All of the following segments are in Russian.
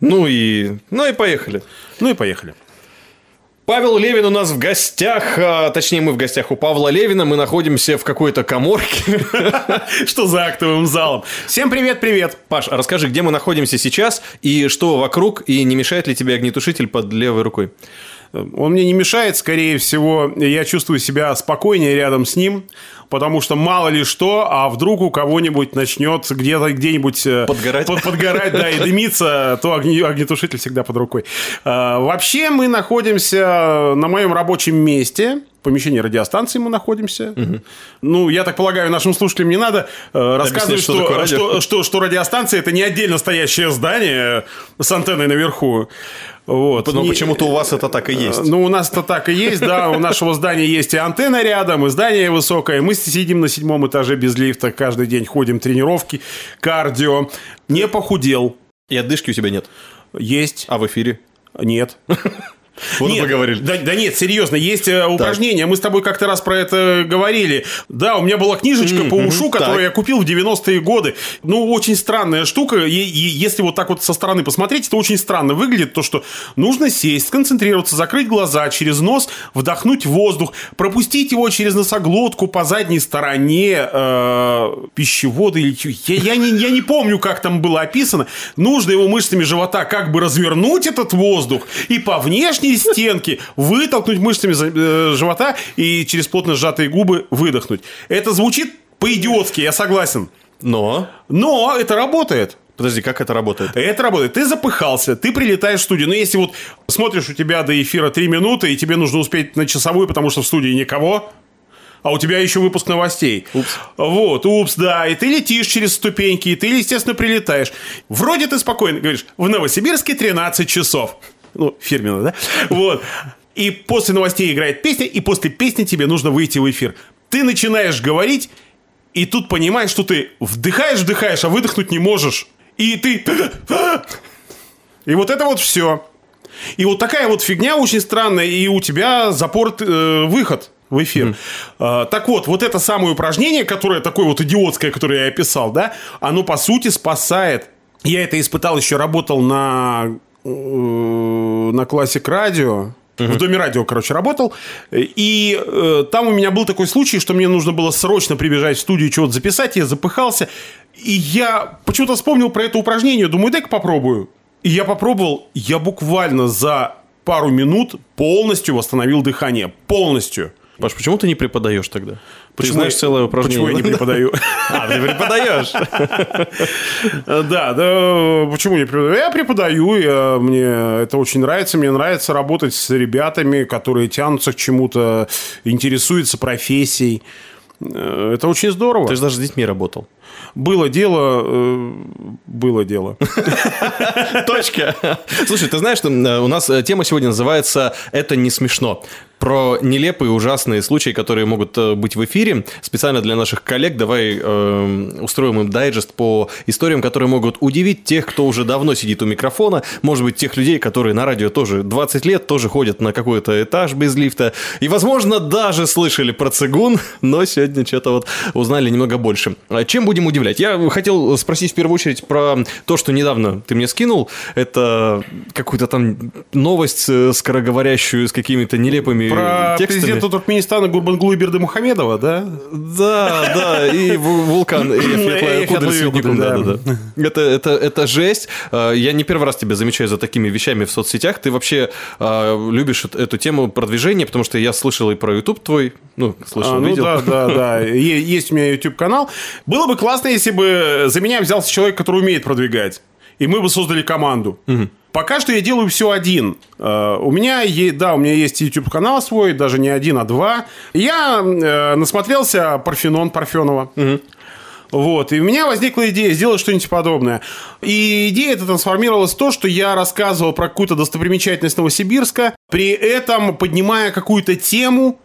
Ну и, ну и поехали. Ну и поехали. Павел Левин у нас в гостях, а, точнее мы в гостях у Павла Левина, мы находимся в какой-то коморке. Что за актовым залом? Всем привет-привет. Паш, а расскажи, где мы находимся сейчас и что вокруг, и не мешает ли тебе огнетушитель под левой рукой? Он мне не мешает, скорее всего, я чувствую себя спокойнее рядом с ним, потому что мало ли что, а вдруг у кого-нибудь начнет где-то где-нибудь э, подгорать, под, подгорать, да, и дымиться, то огне, огнетушитель всегда под рукой. А, вообще мы находимся на моем рабочем месте, помещении радиостанции мы находимся. Угу. Ну, я так полагаю, нашим слушателям не надо э, рассказывать, что, что, что, что, что радиостанция это не отдельно стоящее здание с антенной наверху. Вот. Но почему-то у вас это так и есть. Ну, у нас это так и есть, да. У нашего здания есть и антенна рядом, и здание высокое. Мы сидим на седьмом этаже без лифта, каждый день ходим тренировки, кардио. Не похудел. И отдышки у тебя нет? Есть. А в эфире? Нет. Вот нет, поговорили. Да, да нет, серьезно, есть э, упражнения. Мы с тобой как-то раз про это говорили. Да, у меня была книжечка mm-hmm, по ушу, которую так. я купил в 90-е годы. Ну, очень странная штука. И, и если вот так вот со стороны посмотреть, это очень странно выглядит. То, что нужно сесть, сконцентрироваться, закрыть глаза, через нос вдохнуть воздух, пропустить его через носоглотку по задней стороне э, пищевода или я, я, не, я не помню, как там было описано. Нужно его мышцами живота как бы развернуть этот воздух и по внешней внутренние стенки, вытолкнуть мышцами э, живота и через плотно сжатые губы выдохнуть. Это звучит по-идиотски, я согласен. Но? Но это работает. Подожди, как это работает? Это работает. Ты запыхался, ты прилетаешь в студию. Но если вот смотришь, у тебя до эфира 3 минуты, и тебе нужно успеть на часовую, потому что в студии никого, а у тебя еще выпуск новостей. Упс. Вот, упс, да. И ты летишь через ступеньки, и ты, естественно, прилетаешь. Вроде ты спокойно говоришь, в Новосибирске 13 часов ну, фирменно, да? Вот. И после новостей играет песня, и после песни тебе нужно выйти в эфир. Ты начинаешь говорить, и тут понимаешь, что ты вдыхаешь, вдыхаешь, а выдохнуть не можешь. И ты... И вот это вот все. И вот такая вот фигня очень странная, и у тебя запор э, выход в эфир. Mm. А, так вот, вот это самое упражнение, которое такое вот идиотское, которое я описал, да, оно по сути спасает. Я это испытал еще, работал на на классик радио. В доме радио, короче, работал. И э, там у меня был такой случай, что мне нужно было срочно прибежать в студию чего-то записать. Я запыхался. И я почему-то вспомнил про это упражнение. Думаю, дай-ка попробую. И я попробовал. Я буквально за пару минут полностью восстановил дыхание. Полностью. Паш, почему ты не преподаешь тогда? Почему, ты знаешь целое упражнение. Почему я не преподаю? А, ты преподаешь. Да, да, почему не преподаю? Я преподаю, мне это очень нравится. Мне нравится работать с ребятами, которые тянутся к чему-то, интересуются профессией. Э, это очень здорово. Ты же даже с детьми работал. Было дело, э, было дело. Точка. Слушай, ты знаешь, что э, у нас тема сегодня называется «Это не смешно» про нелепые, ужасные случаи, которые могут э, быть в эфире. Специально для наших коллег давай э, устроим им дайджест по историям, которые могут удивить тех, кто уже давно сидит у микрофона. Может быть, тех людей, которые на радио тоже 20 лет, тоже ходят на какой-то этаж без лифта. И, возможно, даже слышали про цигун, но сегодня что-то вот узнали немного больше. Чем будем удивлять? Я хотел спросить в первую очередь про то, что недавно ты мне скинул. Это какую-то там новость э, скороговорящую с какими-то нелепыми про текстами. президента Туркменистана Гурбанглу Бердымухамедова, да? Да, да, и вулкан. Это, это, это жесть. А, я не первый раз тебя замечаю за такими вещами в соцсетях. Ты вообще а, любишь эту тему продвижения, потому что я слышал и про YouTube твой, ну, слышал, а, ну, видел. Да, да, да. Есть у меня YouTube-канал. Было бы классно, если бы за меня взялся человек, который умеет продвигать. И мы бы создали команду. Угу. Пока что я делаю все один. Э, у меня, есть, да, у меня есть YouTube-канал свой, даже не один, а два. Я э, насмотрелся Парфенон Парфенова. Угу. Вот. И у меня возникла идея сделать что-нибудь подобное. И идея эта трансформировалась в то, что я рассказывал про какую-то достопримечательность Новосибирска, при этом поднимая какую-то тему,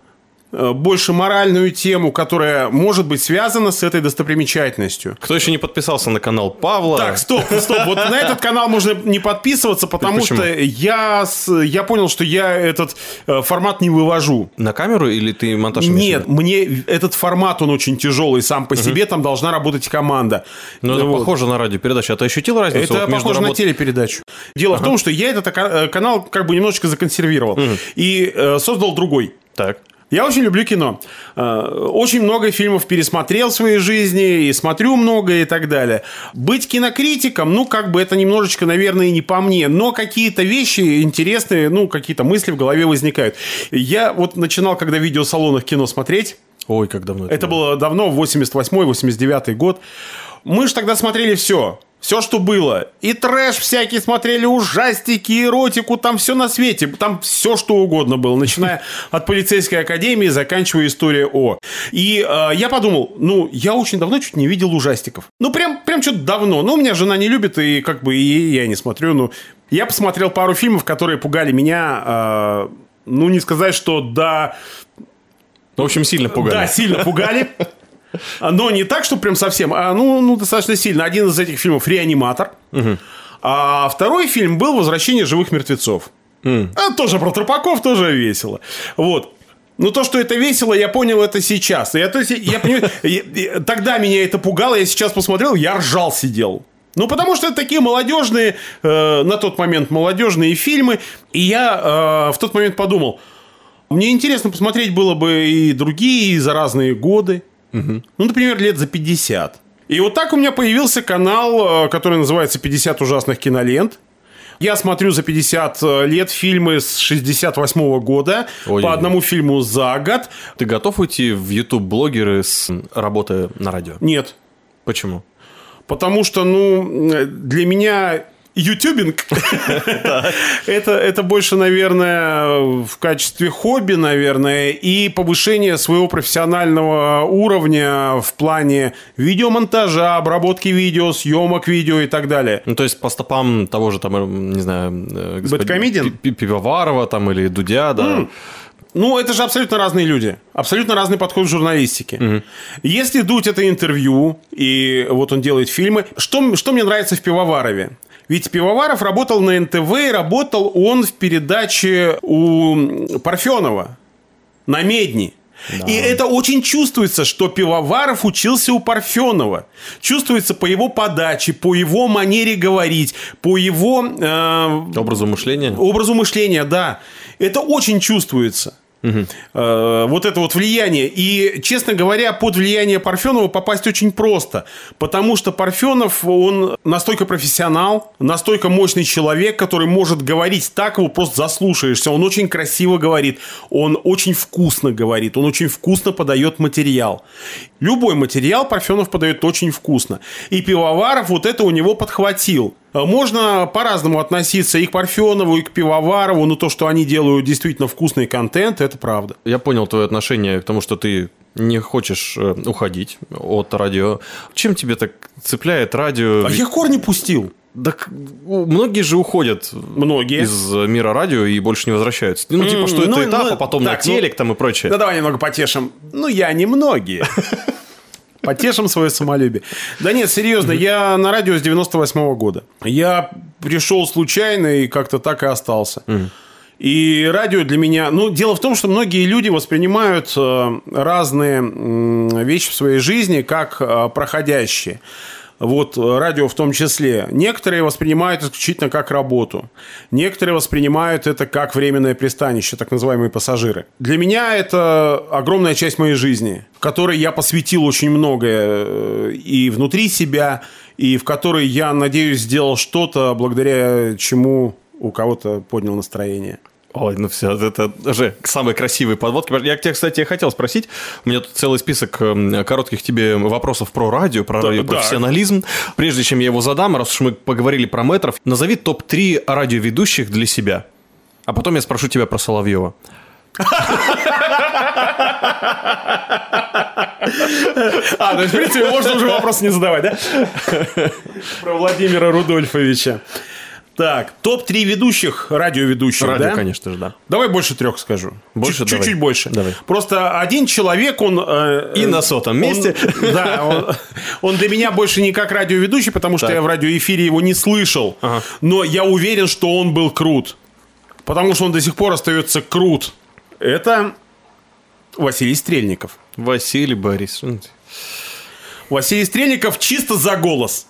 больше моральную тему, которая может быть связана с этой достопримечательностью. Кто еще не подписался на канал Павла? Так, стоп, стоп. Вот на этот канал можно не подписываться, потому что я, я понял, что я этот э, формат не вывожу. На камеру или ты монтаж Нет, мне этот формат, он очень тяжелый сам по себе, там должна работать команда. Ну, это похоже на радиопередачу. А ты ощутил разницу Это похоже на телепередачу. Дело в том, что я этот э, канал как бы немножечко законсервировал и э, создал другой. Так. Я очень люблю кино. Э, Очень много фильмов пересмотрел в своей жизни, и смотрю много и так далее. Быть кинокритиком, ну, как бы это немножечко, наверное, и не по мне, но какие-то вещи интересные, ну, какие-то мысли в голове возникают. Я вот начинал, когда в видеосалонах кино смотреть, Ой, как давно это было давно, 88-89 год. Мы же тогда смотрели все. Все, что было. И трэш всякий смотрели, ужастики, эротику, там все на свете. Там все, что угодно было. Начиная от полицейской академии, заканчивая история О. И э, я подумал, ну, я очень давно чуть не видел ужастиков. Ну, прям, прям что-то давно. Ну, у меня жена не любит, и как бы и я не смотрю. Ну, я посмотрел пару фильмов, которые пугали меня, э, ну, не сказать, что до Ну, в общем, сильно пугали. да, сильно пугали. Но не так, что прям совсем, а ну, ну достаточно сильно. Один из этих фильмов «Реаниматор». А второй фильм был «Возвращение живых мертвецов». А, тоже про трупаков, тоже весело. Вот. Ну, то, что это весело, я понял это сейчас. Я, то есть, я- я- тогда меня это пугало, я сейчас посмотрел, я ржал сидел. Ну, потому что это такие молодежные, э, на тот момент молодежные фильмы. И я э, в тот момент подумал, мне интересно посмотреть было бы и другие, и за разные годы. Ну, например, лет за 50. И вот так у меня появился канал, э, который называется «50 ужасных кинолент». Я смотрю за 50 лет фильмы с 68 года Ой-ой-ой. по одному фильму за год. Ты готов уйти в YouTube-блогеры с работы на радио? Нет. Почему? Потому что, ну, э, для меня ютубинг это, это больше, наверное, в качестве хобби, наверное, и повышение своего профессионального уровня в плане видеомонтажа, обработки видео, съемок видео и так далее. Ну, то есть по стопам того же, там, э, не знаю, э, Бэткомедиан? Пи- Пи- Пивоварова там или Дудя, да. Ну, это же абсолютно разные люди. Абсолютно разный подход к журналистике. Если Дудь это интервью, и вот он делает фильмы, что, что мне нравится в Пивоварове? Ведь Пивоваров работал на НТВ, и работал он в передаче у Парфенова на Медни. И это очень чувствуется, что Пивоваров учился у Парфенова. Чувствуется по его подаче, по его манере говорить, по его э, Образу мышления. образу мышления, да. Это очень чувствуется. Э, Вот это вот влияние. И, честно говоря, под влияние Парфенова попасть очень просто. Потому что Парфенов, он настолько профессионал, настолько мощный человек, который может говорить так, его просто заслушаешься. Он очень красиво говорит, он очень вкусно говорит, он очень вкусно подает материал. Любой материал Парфенов подает очень вкусно. И Пивоваров вот это у него подхватил. Э, Можно по-разному относиться и к Парфенову, и к Пивоварову, но то, что они делают действительно вкусный контент, это правда. Я понял твое отношение к тому, что ты не хочешь э, уходить от радио. Чем тебе так цепляет радио? А я корни пустил. Так, многие же уходят Многие. из мира радио и больше не возвращаются. Ну, типа, что ну, это этап, ну, а потом так, на ну, телек там и прочее. Да давай немного потешим. Ну, я не многие. Потешим свое самолюбие. Да нет, серьезно, я на радио с 98 года. Я пришел случайно и как-то так и остался. И радио для меня... Ну, дело в том, что многие люди воспринимают э, разные вещи в своей жизни как э, проходящие. Вот э, радио в том числе. Некоторые воспринимают исключительно как работу. Некоторые воспринимают это как временное пристанище, так называемые пассажиры. Для меня это огромная часть моей жизни, которой я посвятил очень многое э, и внутри себя, и в которой я, надеюсь, сделал что-то, благодаря чему у кого-то поднял настроение. Ой, ну все, это уже самые красивые подводки. Я тебя, кстати, хотел спросить. У меня тут целый список эм, коротких тебе вопросов про радио, про Да, радиопрофессионализм. Прежде чем я его задам, раз уж мы поговорили про метров, назови топ-3 радиоведущих для себя. А потом я спрошу тебя про Соловьева. А, есть, в принципе, можно уже вопрос не задавать, да? Про Владимира Рудольфовича. Так, топ-3 ведущих, радиоведущих, Радио, да? конечно же, да. Давай больше трех скажу. Больше. Чуть-чуть больше. Давай. Просто один человек, он... э, И на сотом он- месте. да, он, он для меня больше не как радиоведущий, потому что Так. я в радиоэфире его не слышал. Ага. Но я уверен, что он был крут. Потому что он до сих пор остается крут. Это Василий Стрельников. Василий Борисович. Василий Стрельников чисто за голос.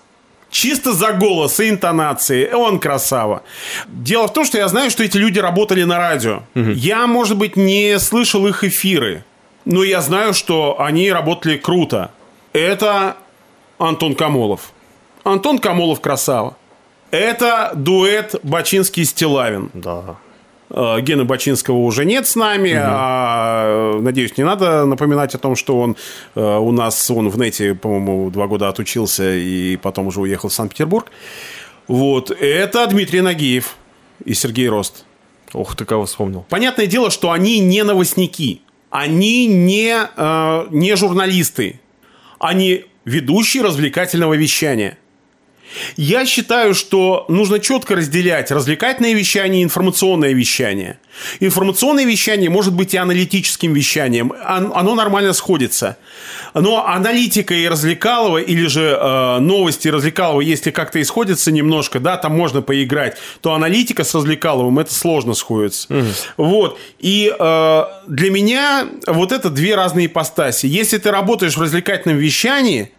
Чисто за голос и интонации. Он красава. Дело в том, что я знаю, что эти люди работали на радио. Я, может быть, не слышал их эфиры. Но я знаю, что они работали круто. Это Антон Камолов. Антон Камолов красава. Это дуэт Бачинский-Стилавин. Да. Э, Гены Бачинского уже нет с нами. а, э, надеюсь, не надо напоминать о том, что он э, у нас, он в нете, по-моему, два года отучился и потом уже уехал в Санкт-Петербург. Вот. Это Дмитрий Нагиев и Сергей Рост. Ух ты, кого вспомнил. Понятное дело, что они не новостники. Они не, э, не журналисты. Они ведущие развлекательного вещания. Я считаю, что нужно четко разделять развлекательное вещание и информационное вещание. Информационное вещание может быть и аналитическим вещанием. Он- Оно нормально сходится. Но аналитика и развлекалово, или же э, новости развлекалово, если как-то исходятся немножко, да, там можно поиграть, то аналитика с развлекаловым это сложно сходится. Вот. И э, для меня вот это две разные ипостаси. Если ты работаешь в развлекательном вещании,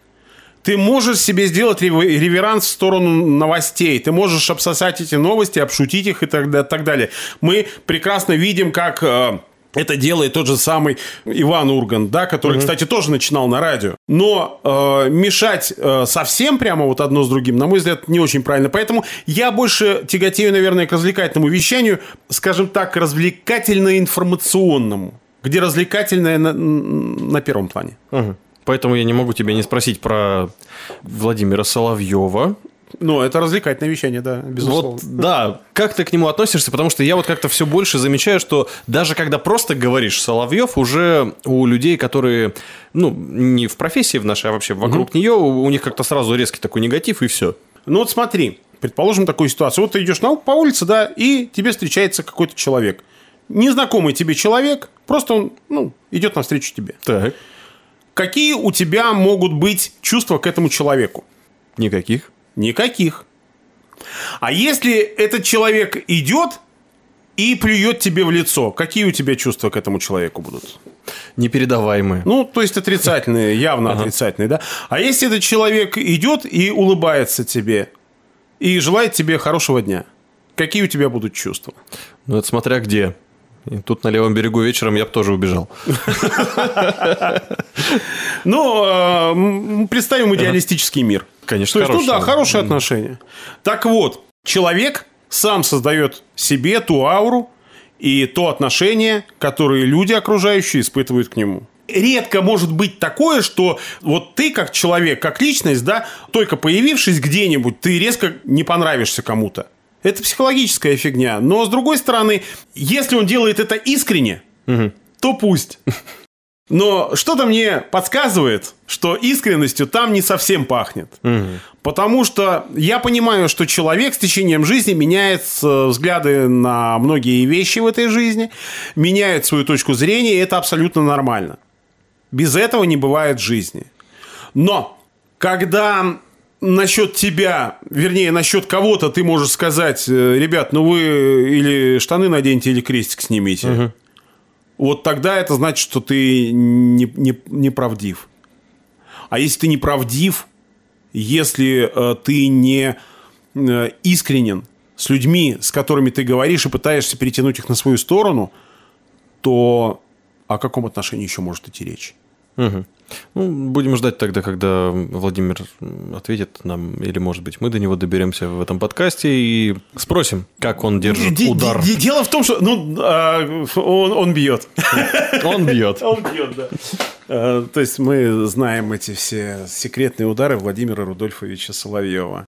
ты можешь себе сделать рев- реверанс в сторону новостей. Ты можешь обсосать эти новости, обшутить их и так, так далее. Мы прекрасно видим, как э, это делает тот же самый Иван Ургант, да, который, кстати, тоже начинал на радио. Но э, мешать э, совсем прямо вот одно с другим, на мой взгляд, не очень правильно. Поэтому я больше тяготею, наверное, к развлекательному вещанию, скажем так, развлекательно-информационному, где развлекательное на, на первом плане. Мгм. Поэтому я не могу тебя не спросить про Владимира Соловьева. Ну, это развлекательное вещание, да, безусловно. Вот, да, как ты к нему относишься? Потому что я вот как-то все больше замечаю, что даже когда просто говоришь Соловьев, уже у людей, которые, ну, не в профессии в нашей, а вообще вокруг нее, у у них как-то сразу резкий такой негатив, и все. Ну вот смотри, предположим такую ситуацию. Вот ты идешь на, по улице, да, и тебе встречается какой-то человек. Незнакомый тебе человек, просто он, ну, идет навстречу тебе. Так. Какие у тебя могут быть чувства к этому человеку? Никаких. Никаких. А если этот человек идет и плюет тебе в лицо, какие у тебя чувства к этому человеку будут? Непередаваемые. Ну, то есть отрицательные, явно отрицательные, да? А если этот человек идет и улыбается тебе, и желает тебе хорошего дня, какие у тебя будут чувства? Ну, это смотря где. И тут на левом берегу вечером я бы тоже убежал. Ну, э, представим идеалистический мир. Конечно, То есть, ну да, хорошие. отношения. Так вот, человек сам создает себе ту ауру и то отношение, которое люди окружающие испытывают к нему. Редко может быть такое, что вот ты как человек, как личность, да, только появившись где-нибудь, ты резко не понравишься кому-то. Это психологическая фигня. Но с другой стороны, если он делает это искренне, то пусть. Но что-то мне подсказывает, что искренностью там не совсем пахнет. Потому что я понимаю, что человек с течением жизни меняет э, взгляды на многие вещи в этой жизни, меняет свою точку зрения, и это абсолютно нормально. Без этого не бывает жизни. Но когда насчет тебя, вернее, насчет кого-то ты можешь сказать, э, ребят, ну вы или штаны наденьте, или крестик снимите. Вот тогда это значит, что ты не, не, не правдив. А если ты не правдив, если э, ты не э, искренен с людьми, с которыми ты говоришь и пытаешься перетянуть их на свою сторону, то о каком отношении еще может идти речь? Мгм. Ну, будем ждать тогда, когда Владимир ответит нам, или, может быть, мы до него доберемся в этом подкасте и спросим, как он держит Де- удар. де- Дело в том, что ну, а, он, он бьет. Он бьет. Он бьет, да. Э, То есть мы знаем эти все секретные удары Владимира Рудольфовича Соловьева.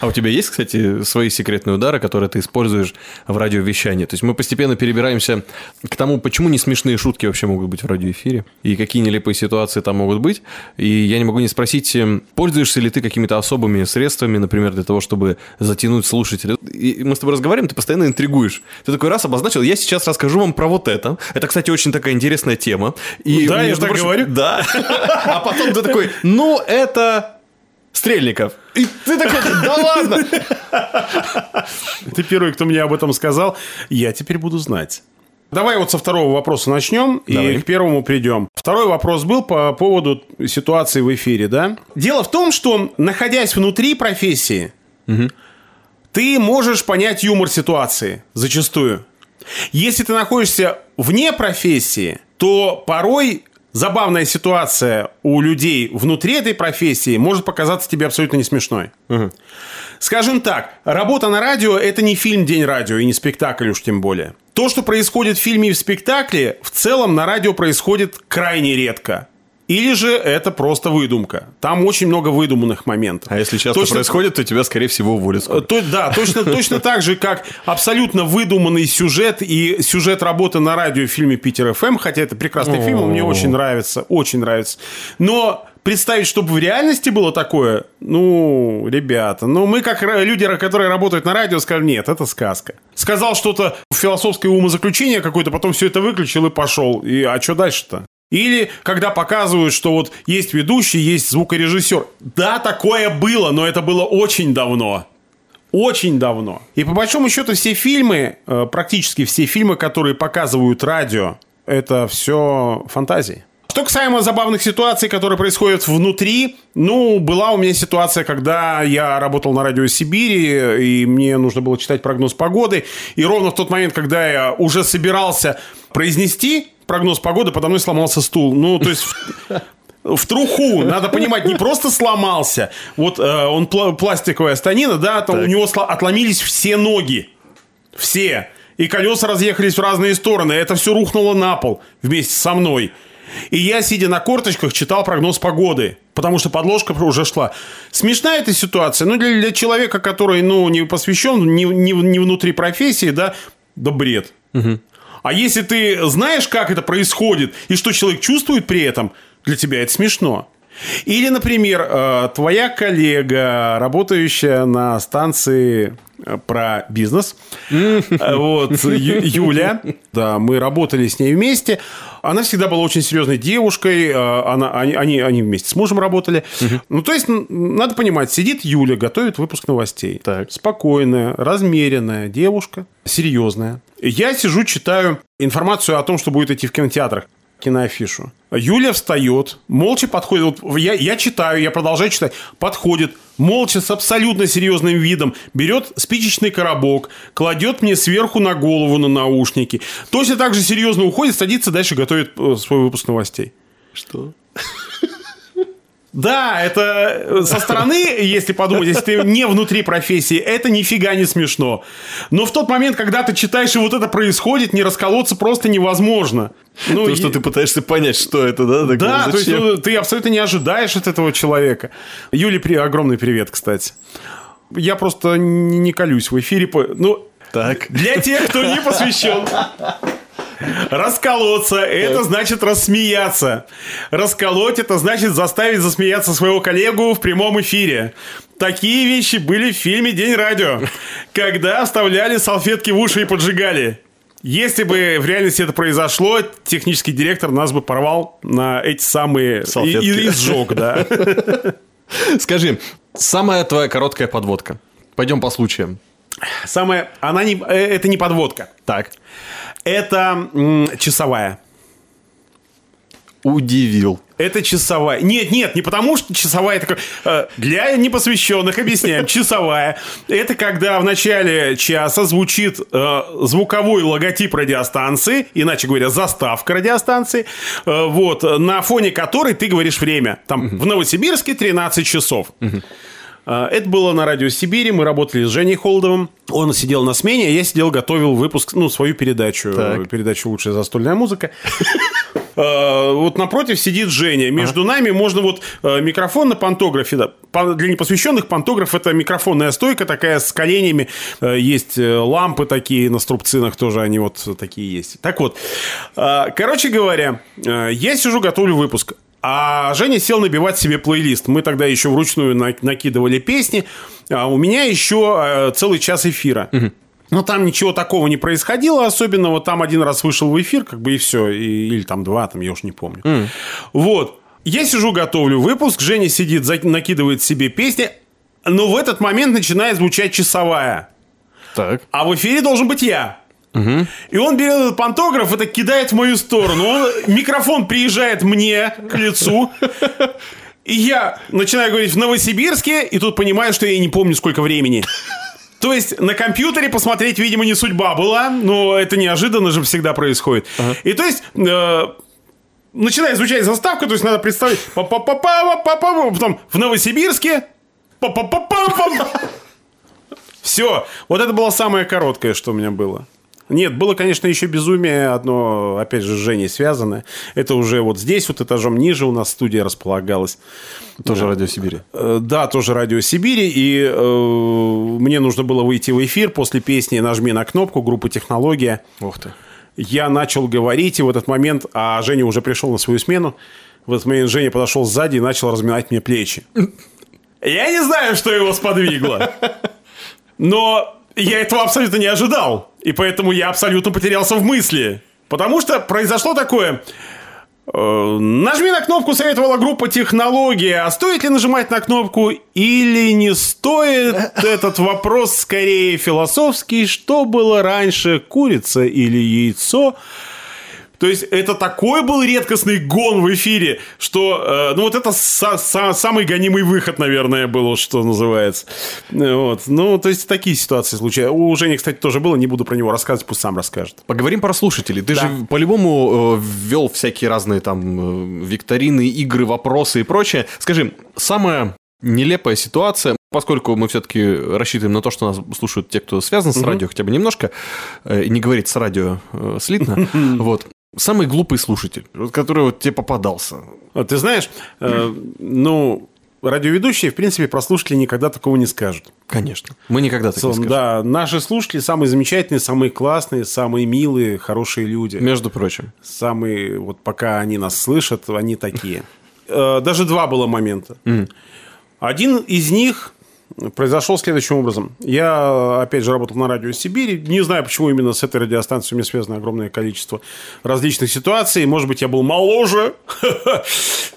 А у тебя есть, кстати, свои секретные удары, которые ты используешь в радиовещании? То есть мы постепенно перебираемся к тому, почему не смешные шутки вообще могут быть в радиоэфире, и какие нелепые ситуации там могут быть. И я не могу не спросить, эм, пользуешься ли ты какими-то особыми средствами, например, для того, чтобы затянуть слушателя? И мы с тобой разговариваем, ты постоянно интригуешь. Ты такой раз обозначил, я сейчас расскажу вам про вот это. Это, кстати, очень такая интересная тема. И, да, я так говорю. Да. А потом ты такой, ну, это Стрельников. И ты такой, да ладно. Ты первый, кто мне об этом сказал. Я теперь буду знать. Давай вот со второго вопроса начнем Давай. и к первому придем. Второй вопрос был по поводу ситуации в эфире, да? Дело в том, что находясь внутри профессии, угу. ты можешь понять юмор ситуации зачастую. Если ты находишься вне профессии, то порой забавная ситуация у людей внутри этой профессии может показаться тебе абсолютно не смешной. Угу. Скажем так, работа на радио – это не фильм «День радио» и не спектакль уж тем более. То, что происходит в фильме и в спектакле, в целом на радио происходит крайне редко. Или же это просто выдумка. Там очень много выдуманных моментов. А если часто точно... происходит, то тебя, скорее всего, уволят. То, да, точно, точно так же, как абсолютно выдуманный сюжет и сюжет работы на радио в фильме «Питер ФМ», хотя это прекрасный фильм, он мне очень нравится, очень нравится. Но представить, чтобы в реальности было такое, ну, ребята, ну, мы как люди, которые работают на радио, скажем, нет, это сказка. Сказал что-то философское умозаключение какое-то, потом все это выключил и пошел. И, а что дальше-то? Или когда показывают, что вот есть ведущий, есть звукорежиссер. Да, такое было, но это было очень давно. Очень давно. И по большому счету все фильмы, э, практически все фильмы, которые показывают радио, это все фантазии. Что касаемо забавных ситуаций, которые происходят внутри, ну, была у меня ситуация, когда я работал на радио Сибири, и мне нужно было читать прогноз погоды, и ровно в тот момент, когда я уже собирался произнести прогноз погоды, подо мной сломался стул. Ну, то есть в труху. Надо понимать, не просто сломался. Вот э, он пла- пластиковая станина, да, там у него отломились все ноги. Все. И колеса разъехались в разные стороны. Это все рухнуло на пол вместе со мной. И я, сидя на корточках, читал прогноз погоды. Потому что подложка уже шла. Смешная эта ситуация. Ну, для, для человека, который, ну, не посвящен, не, не, не внутри профессии, да, да бред. Угу. А если ты знаешь, как это происходит, и что человек чувствует при этом, для тебя это смешно. Или, например, э, твоя коллега, работающая на станции э, про бизнес, э, вот, Юля, да, мы работали с ней вместе, она всегда была очень серьезной девушкой, она, они, они, они вместе с мужем работали. Ну, то есть, надо понимать, сидит Юля, готовит выпуск новостей. Так. Спокойная, размеренная девушка, серьезная. Я сижу, читаю информацию о том, что будет идти в кинотеатрах киноафишу. Юля встает, молча подходит. Вот я, я читаю, я продолжаю читать. Подходит, молча, с абсолютно серьезным видом, берет спичечный коробок, кладет мне сверху на голову на наушники. Точно так же серьезно уходит, садится, дальше готовит э, свой выпуск новостей. Что? Да, это э, со стороны, если подумать, если ты не внутри профессии, это нифига не смешно. Но в тот момент, когда ты читаешь, и вот это происходит, не расколоться просто невозможно. Ну, То, и... что ты пытаешься понять, что это, да? Так да, зачем? то есть ну, ты абсолютно не ожидаешь от этого человека. Юле при... огромный привет, кстати. Я просто не, не колюсь в эфире. По... Ну, так. Для тех, кто не посвящен. Расколоться – это значит рассмеяться. Расколоть – это значит заставить засмеяться своего коллегу в прямом эфире. Такие вещи были в фильме «День радио», когда вставляли салфетки в уши и поджигали. Если бы в реальности это произошло, технический директор нас бы порвал на эти самые... Салфетки. И, и сжег, да. Скажи, самая твоя короткая подводка. Пойдем по случаям. Самая... Она не... Э, это не подводка. Так. Это часовая. Удивил. Это часовая. Нет, нет, не потому что часовая такая. Э, для непосвященных объясняем. Часовая. Это когда в начале часа звучит э, звуковой логотип радиостанции, иначе говоря, заставка радиостанции, э, вот, на фоне которой ты говоришь время. Там угу. в Новосибирске 13 часов. Угу. А, это было на радио Сибири, мы работали с Женей Холдовым. Он сидел на смене, а я сидел, готовил выпуск, ну, свою передачу, так. передачу «Лучшая застольная музыка». э, вот напротив сидит Женя. Между нами можно вот э, микрофон на пантографе. Для непосвященных пантограф это микрофонная стойка такая с коленями. Э, Есть э, лампы такие на струбцинах тоже, они вот такие есть. Так вот, э, короче говоря, я сижу, готовлю выпуск. А Женя сел набивать себе плейлист. Мы тогда еще вручную на- накидывали песни. А у меня еще э, целый час эфира. Но там ничего такого не происходило особенного. Там один раз вышел в эфир, как бы и все. И- или там два, там я уж не помню. Вот. Я сижу, готовлю выпуск. Женя сидит, накидывает себе песни. Но в этот момент начинает звучать часовая. Так. А в эфире должен быть я. И он берет этот пантограф так кидает в мою сторону. Он, микрофон приезжает мне к лицу. И я начинаю говорить в Новосибирске, и тут понимаю, что я не помню, сколько времени. То есть на компьютере посмотреть, видимо, не судьба была, но это неожиданно же всегда происходит. И то есть э, начинает звучать заставка, то есть надо представить па па па па па па потом в Новосибирске па па па па па все. Вот это было самое короткое, что у меня было. Нет, было, конечно, еще безумие одно, опять же, с Женей связанное. Это уже вот здесь, вот этажом ниже у нас студия располагалась. Тоже радио Сибири. Э, Да, тоже радио Сибири, и э, мне нужно было выйти в эфир после песни «Нажми на кнопку» группы «Технология». Ух ты. Я начал говорить, и в этот момент, а Женя уже пришел на свою смену, в этот момент Женя подошел сзади и начал разминать мне плечи. Я не знаю, что его сподвигло, но я этого абсолютно не ожидал, и поэтому я абсолютно потерялся в мысли. Потому что произошло такое... Э, Нажми на кнопку, советовала группа «Технология». А стоит ли нажимать на кнопку или не стоит? Этот вопрос скорее философский. Что было раньше, курица или яйцо? То есть это такой был редкостный гон в эфире, что, э, ну вот это са- са- самый гонимый выход, наверное, был, вот что называется. Э, Вот. Ну, то есть такие ситуации случаются. У Жени, кстати, тоже было, не буду про него рассказывать, пусть сам расскажет. Поговорим про слушателей. Ты же по-любому э, ввел всякие разные там э, викторины, игры, вопросы и прочее. Скажи, самая нелепая ситуация, поскольку мы все-таки рассчитываем на то, что нас слушают те, кто связан с радио хотя бы немножко, э, и не говорить с радио э, слитно, вот. Самый глупый слушатель, вот который вот тебе попадался. Вот, ты знаешь, э, ну, радиоведущие, в принципе, про слушателей никогда такого не скажут. Конечно. Мы никогда так не скажем. да, наши слушатели самые замечательные, самые классные, самые милые, хорошие люди. Между прочим. Самые, вот пока они нас слышат, они такие. Э, Даже два было момента. Один из них произошел следующим образом. Я, опять же, работал на радио Сибири. Не знаю, почему именно с этой радиостанцией у меня связано огромное количество различных ситуаций. Может быть, я был моложе.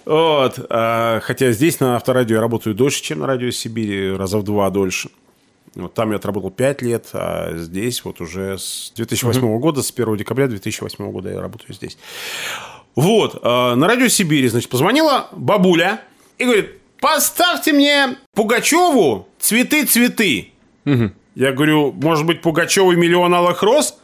Вот. А, Хотя здесь на авторадио я работаю дольше, чем на радио Сибири, раза в два дольше. Вот там я отработал 5 лет, а здесь вот уже с 2008 года, с 1 декабря 2008 года я работаю здесь. Вот, э, на радио Сибири, значит, позвонила бабуля и говорит, поставьте мне Пугачеву «Цветы-цветы». Я говорю, может быть, Пугачеву «Миллион алых роз»?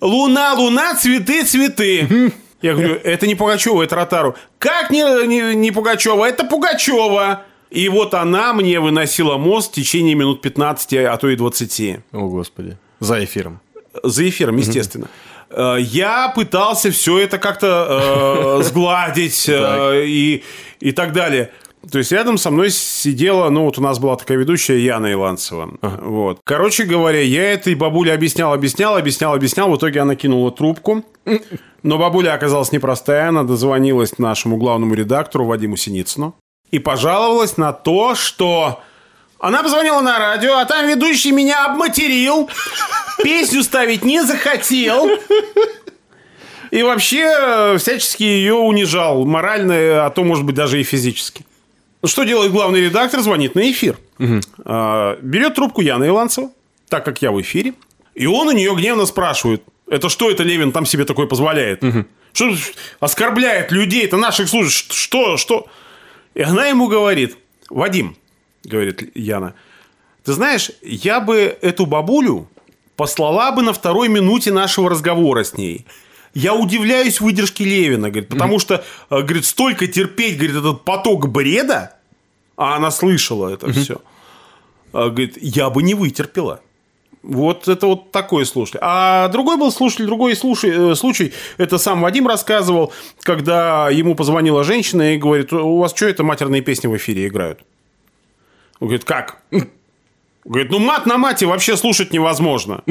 «Луна, луна, цветы, цветы». Я говорю, это не Пугачева, это Ротару. Как не, не, не Пугачева? Это Пугачева. И вот она мне выносила мост в течение минут 15, а то и 20 О, Господи. За эфиром. за эфиром, естественно. Э, Я пытался все это как-то э, сгладить э, и, и так далее. То есть рядом со мной сидела, ну вот у нас была такая ведущая Яна Иланцева. Вот. Короче говоря, я этой бабуле объяснял, объяснял, объяснял, объяснял. В итоге она кинула трубку. Но бабуля оказалась непростая. Она дозвонилась нашему главному редактору Вадиму Синицыну и пожаловалась на то, что она позвонила на радио, а там ведущий меня обматерил, песню ставить не захотел. И вообще э, всячески ее унижал, морально, а то, может быть, даже и физически. Ну, Что делает главный редактор? Звонит на эфир. А, Берет трубку Яна Иланцева, так как я в эфире, и он у нее гневно спрашивает, это что это Левин там себе такое позволяет? Что оскорбляет людей, это наших служащих, что, что? И она ему говорит, Вадим, говорит Яна, ты знаешь, я бы эту бабулю послала бы на второй минуте нашего разговора с ней. Я удивляюсь выдержке Левина, говорит, потому что, э, говорит, столько терпеть, говорит, этот поток бреда, а она слышала это все. Говорит, я бы не вытерпела. Вот это вот такой слушатель. А другой был слушатель, другой слушай, э, случай, это сам Вадим рассказывал, когда ему позвонила женщина и говорит, у вас что это матерные песни в эфире играют? Он говорит, как? Говорит, ну мат на мате вообще слушать невозможно.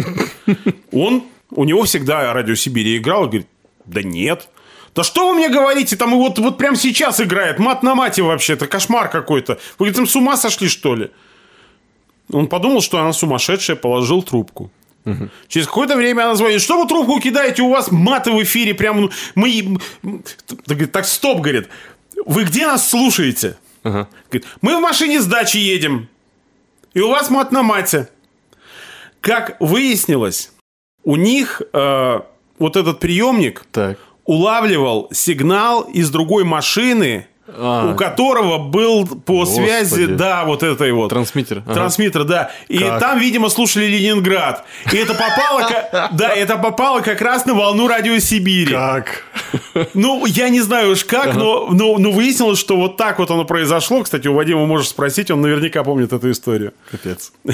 Он, у него всегда радио Сибири играл, говорит, да нет. Да что вы мне говорите, там вот, вот прямо сейчас играет, мат на мате вообще, это кошмар какой-то. Вы там с ума сошли, что ли? Он подумал, что она сумасшедшая, положил трубку. Угу. Через какое-то время она звонит, что вы трубку кидаете, у вас маты в эфире, прям ну, мы... Так, так, стоп, говорит, вы где нас слушаете? Ага. Говорит, мы в машине с дачи едем, и у вас мат на мате. Как выяснилось, у них э, вот этот приемник так. Улавливал сигнал из другой машины, а, у которого был по Господи. связи, да, вот этой вот. Трансмиттер. Ага. Трансмиттер, да. И как? там, видимо, слушали Ленинград. И это попало, да, это попало как раз на волну радио Сибири. Как? Ну, я не знаю уж как, но, но, но выяснилось, что вот так вот оно произошло. Кстати, у Вадима можешь спросить, он наверняка помнит эту историю. Капец.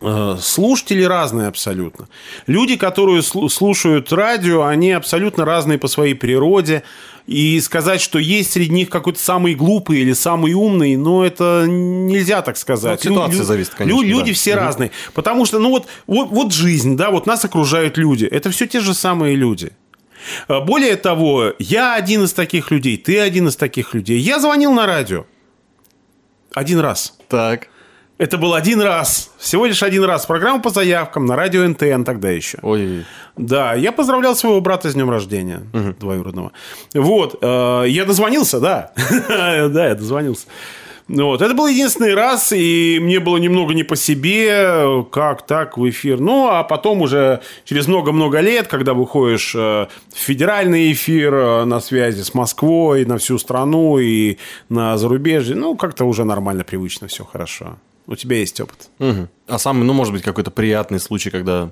Э, слушатели разные абсолютно. Люди, которые слушают радио, они абсолютно разные по своей природе. И сказать, что есть среди них какой-то самый глупый или самый умный, ну, это нельзя так сказать. Ну, ситуация Лю- зависит, конечно. Люди да. все угу. разные. Потому что, ну, вот, вот, вот жизнь, да, вот нас окружают люди. Это все те же самые люди. Э, более того, я один из таких людей, ты один из таких людей. Я звонил на радио. Один раз. Так. Это был один раз, всего лишь один раз. Программа по заявкам на радио НТН тогда еще. Ой. Да, я поздравлял своего брата с днем рождения, угу. двоюродного. Вот, э, я дозвонился, да. да, я дозвонился. Вот. Это был единственный раз, и мне было немного не по себе, как так в эфир. Ну, а потом уже через много-много лет, когда выходишь э, в федеральный эфир э, на связи с Москвой, на всю страну и на зарубежье, ну, как-то уже нормально, привычно, все хорошо. У тебя есть опыт. Угу. А самый, ну, может быть, какой-то приятный случай, когда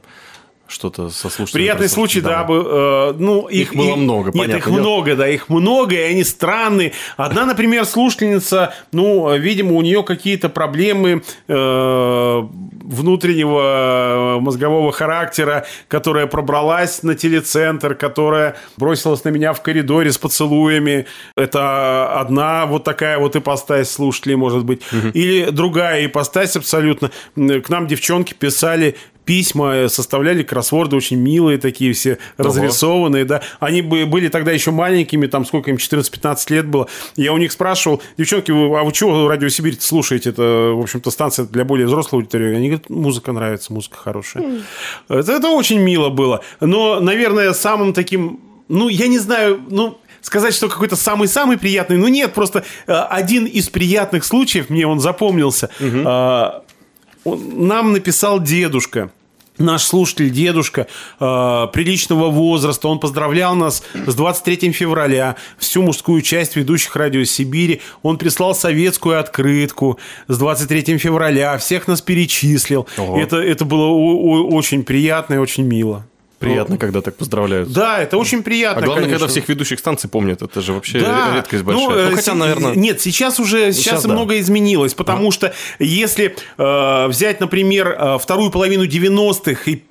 что-то со слушателями. Приятный случай, да, бы, э, ну их, их было и, много, нет, понятно. их дело. много, да, их много, и они странные. Одна, например, слушательница, ну, видимо, у нее какие-то проблемы э, внутреннего мозгового характера, которая пробралась на телецентр, которая бросилась на меня в коридоре с поцелуями. Это одна вот такая вот ипостась слушателей, может быть. Угу. Или другая ипостась абсолютно. К нам девчонки писали письма, э, составляли кроссворды очень милые такие все, Ого. разрисованные, да. Они были тогда еще маленькими, там сколько им, 14-15 лет было. Я у них спрашивал, девчонки, вы, а вы чего Радио Сибирь слушаете? Это, в общем-то, станция для более взрослой аудитории. Они говорят, музыка нравится, музыка хорошая. Mm. Это, это очень мило было. Но, наверное, самым таким, ну, я не знаю, ну, сказать, что какой-то самый-самый приятный, ну нет, просто э, один из приятных случаев, мне он запомнился. Угу. Э, он, нам написал дедушка наш слушатель, дедушка э, приличного возраста, он поздравлял нас с 23 февраля, всю мужскую часть ведущих радио Сибири. Он прислал советскую открытку с 23 февраля, всех нас перечислил. Это, это было очень приятно и очень мило. Приятно, ну, когда так поздравляют. Да, это очень приятно. А главное, конечно. когда всех ведущих станций помнят, это же вообще да. редкость большая. Ну, ну хотя, наверное... Нет, сейчас уже сейчас, сейчас да. изменилось, потому а. что если э, взять, например, э, вторую половину 90-х и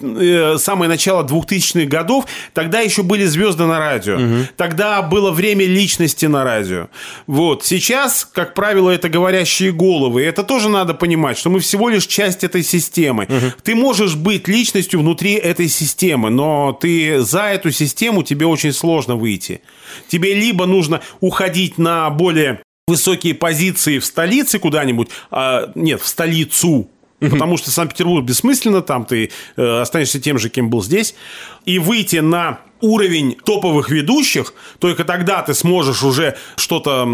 Э, самое начало 2000-х годов, тогда еще были звезды на радио. Угу. Тогда было время личности на радио. Вот. Сейчас, как правило, это говорящие головы. И это тоже надо понимать, что мы всего лишь часть этой системы. Угу. Ты можешь быть личностью внутри этой системы, но ты за эту систему тебе очень сложно выйти. Тебе либо нужно уходить на более высокие позиции в столице куда-нибудь, а, нет, в столицу, потому что Санкт-Петербург бессмысленно, там ты э, останешься тем же, кем был здесь, и выйти на уровень топовых ведущих, только тогда ты сможешь уже что-то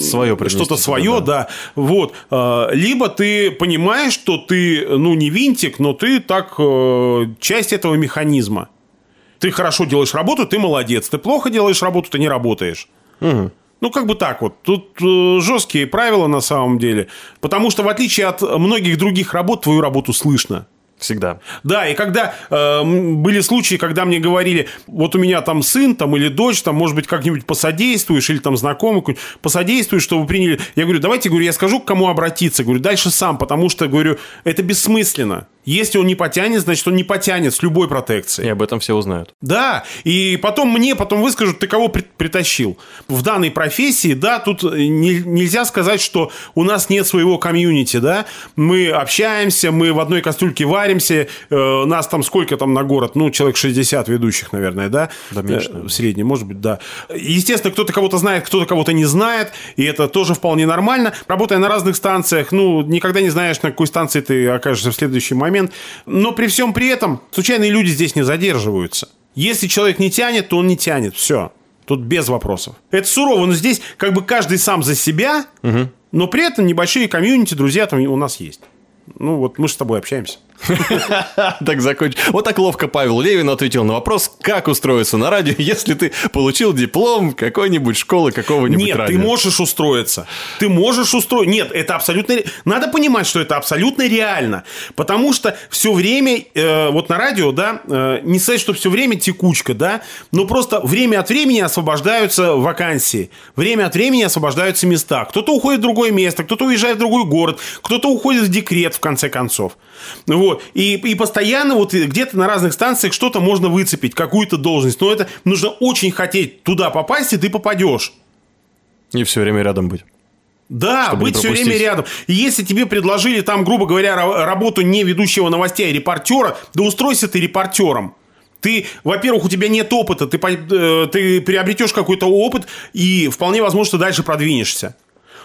свое что-то свое, да. да, вот. Э, либо ты понимаешь, что ты, ну, не винтик, но ты так э, часть этого механизма. Ты хорошо делаешь работу, ты молодец. Ты плохо делаешь работу, ты не работаешь. Угу. Ну, как бы так вот. Тут э, жесткие правила на самом деле. Потому что, в отличие от многих других работ, твою работу слышно. Всегда. Да, и когда э, были случаи, когда мне говорили, вот у меня там сын там, или дочь, там, может быть, как-нибудь посодействуешь, или там знакомый посодействуешь, чтобы приняли. Я говорю, давайте, говорю, я скажу, к кому обратиться. Говорю, дальше сам, потому что, говорю, это бессмысленно. Если он не потянет, значит, он не потянет с любой протекцией. И об этом все узнают. Да, и потом мне потом выскажут, ты кого при- притащил. В данной профессии, да, тут не- нельзя сказать, что у нас нет своего комьюнити, да. Мы общаемся, мы в одной кастрюльке варимся, э, нас там сколько там на город? Ну, человек 60 ведущих, наверное, да? Да, меньше, Э. В среднем, может быть, да. Естественно, кто-то кого-то знает, кто-то кого-то не знает, и это тоже вполне нормально. Работая на разных станциях, ну, никогда не знаешь, на какой станции ты окажешься в следующий момент. Но при всем при этом случайные люди здесь не задерживаются. Если человек не тянет, то он не тянет. Все. Тут без вопросов. Это сурово, но здесь как бы каждый сам за себя, но при этом небольшие комьюнити, друзья там у нас есть. Ну вот мы же с тобой общаемся. Так закончим. Вот так ловко Павел Левин ответил на вопрос, как устроиться на радио, если ты получил диплом какой-нибудь школы какого-нибудь Нет, радио. ты можешь устроиться. Ты можешь устроить. Нет, это абсолютно... Надо понимать, что это абсолютно реально. Потому что все время, э, вот на радио, да, э, не сказать, что все время текучка, да, но просто время от времени освобождаются вакансии. Время от времени освобождаются места. Кто-то уходит в другое место, кто-то уезжает в другой город, кто-то уходит в декрет, в конце концов. Вот. И, и постоянно вот где-то на разных станциях что-то можно выцепить, какую-то должность. Но это нужно очень хотеть туда попасть, и ты попадешь. И все время рядом быть. Да, быть все время рядом. И если тебе предложили там, грубо говоря, ра- работу не ведущего новостей, а репортера, да устройся ты репортером. Ты, во-первых, у тебя нет опыта, ты, э, ты приобретешь какой-то опыт, и вполне возможно, что дальше продвинешься.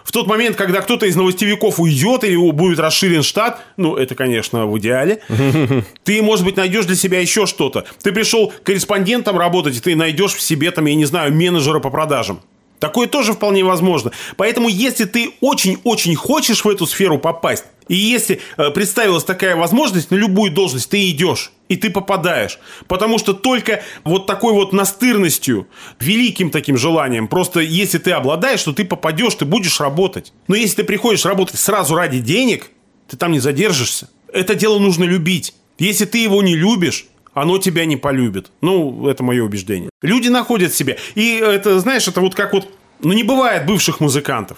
В тот момент, когда кто-то из новостевиков уйдет или будет расширен штат, ну, это, конечно, в идеале, ты, может быть, найдешь для себя еще что-то. Ты пришел корреспондентом работать, и ты найдешь в себе, там, я не знаю, менеджера по продажам. Такое тоже вполне возможно. Поэтому, если ты очень-очень хочешь в эту сферу попасть, и если э, представилась такая возможность, на любую должность ты идешь, и ты попадаешь. Потому что только вот такой вот настырностью, великим таким желанием, просто если ты обладаешь, то ты попадешь, ты будешь работать. Но если ты приходишь работать сразу ради денег, ты там не задержишься. Это дело нужно любить. Если ты его не любишь, оно тебя не полюбит. Ну, это мое убеждение. Люди находят себя. И это, знаешь, это вот как вот... Ну, не бывает бывших музыкантов.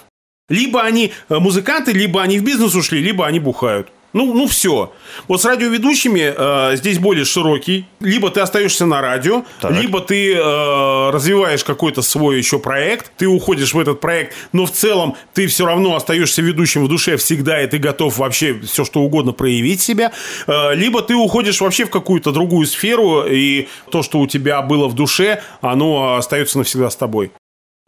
Либо они э, музыканты, либо они в бизнес ушли, либо они бухают. Ну, ну все. Вот с радиоведущими э, здесь более широкий. Либо ты остаешься на радио, Так. либо ты э, развиваешь какой-то свой еще проект, ты уходишь в этот проект, но в целом ты все равно остаешься ведущим в душе всегда, и ты готов вообще все что угодно проявить себя. Э, либо ты уходишь вообще в какую-то другую сферу, и то, что у тебя было в душе, оно остается навсегда с тобой.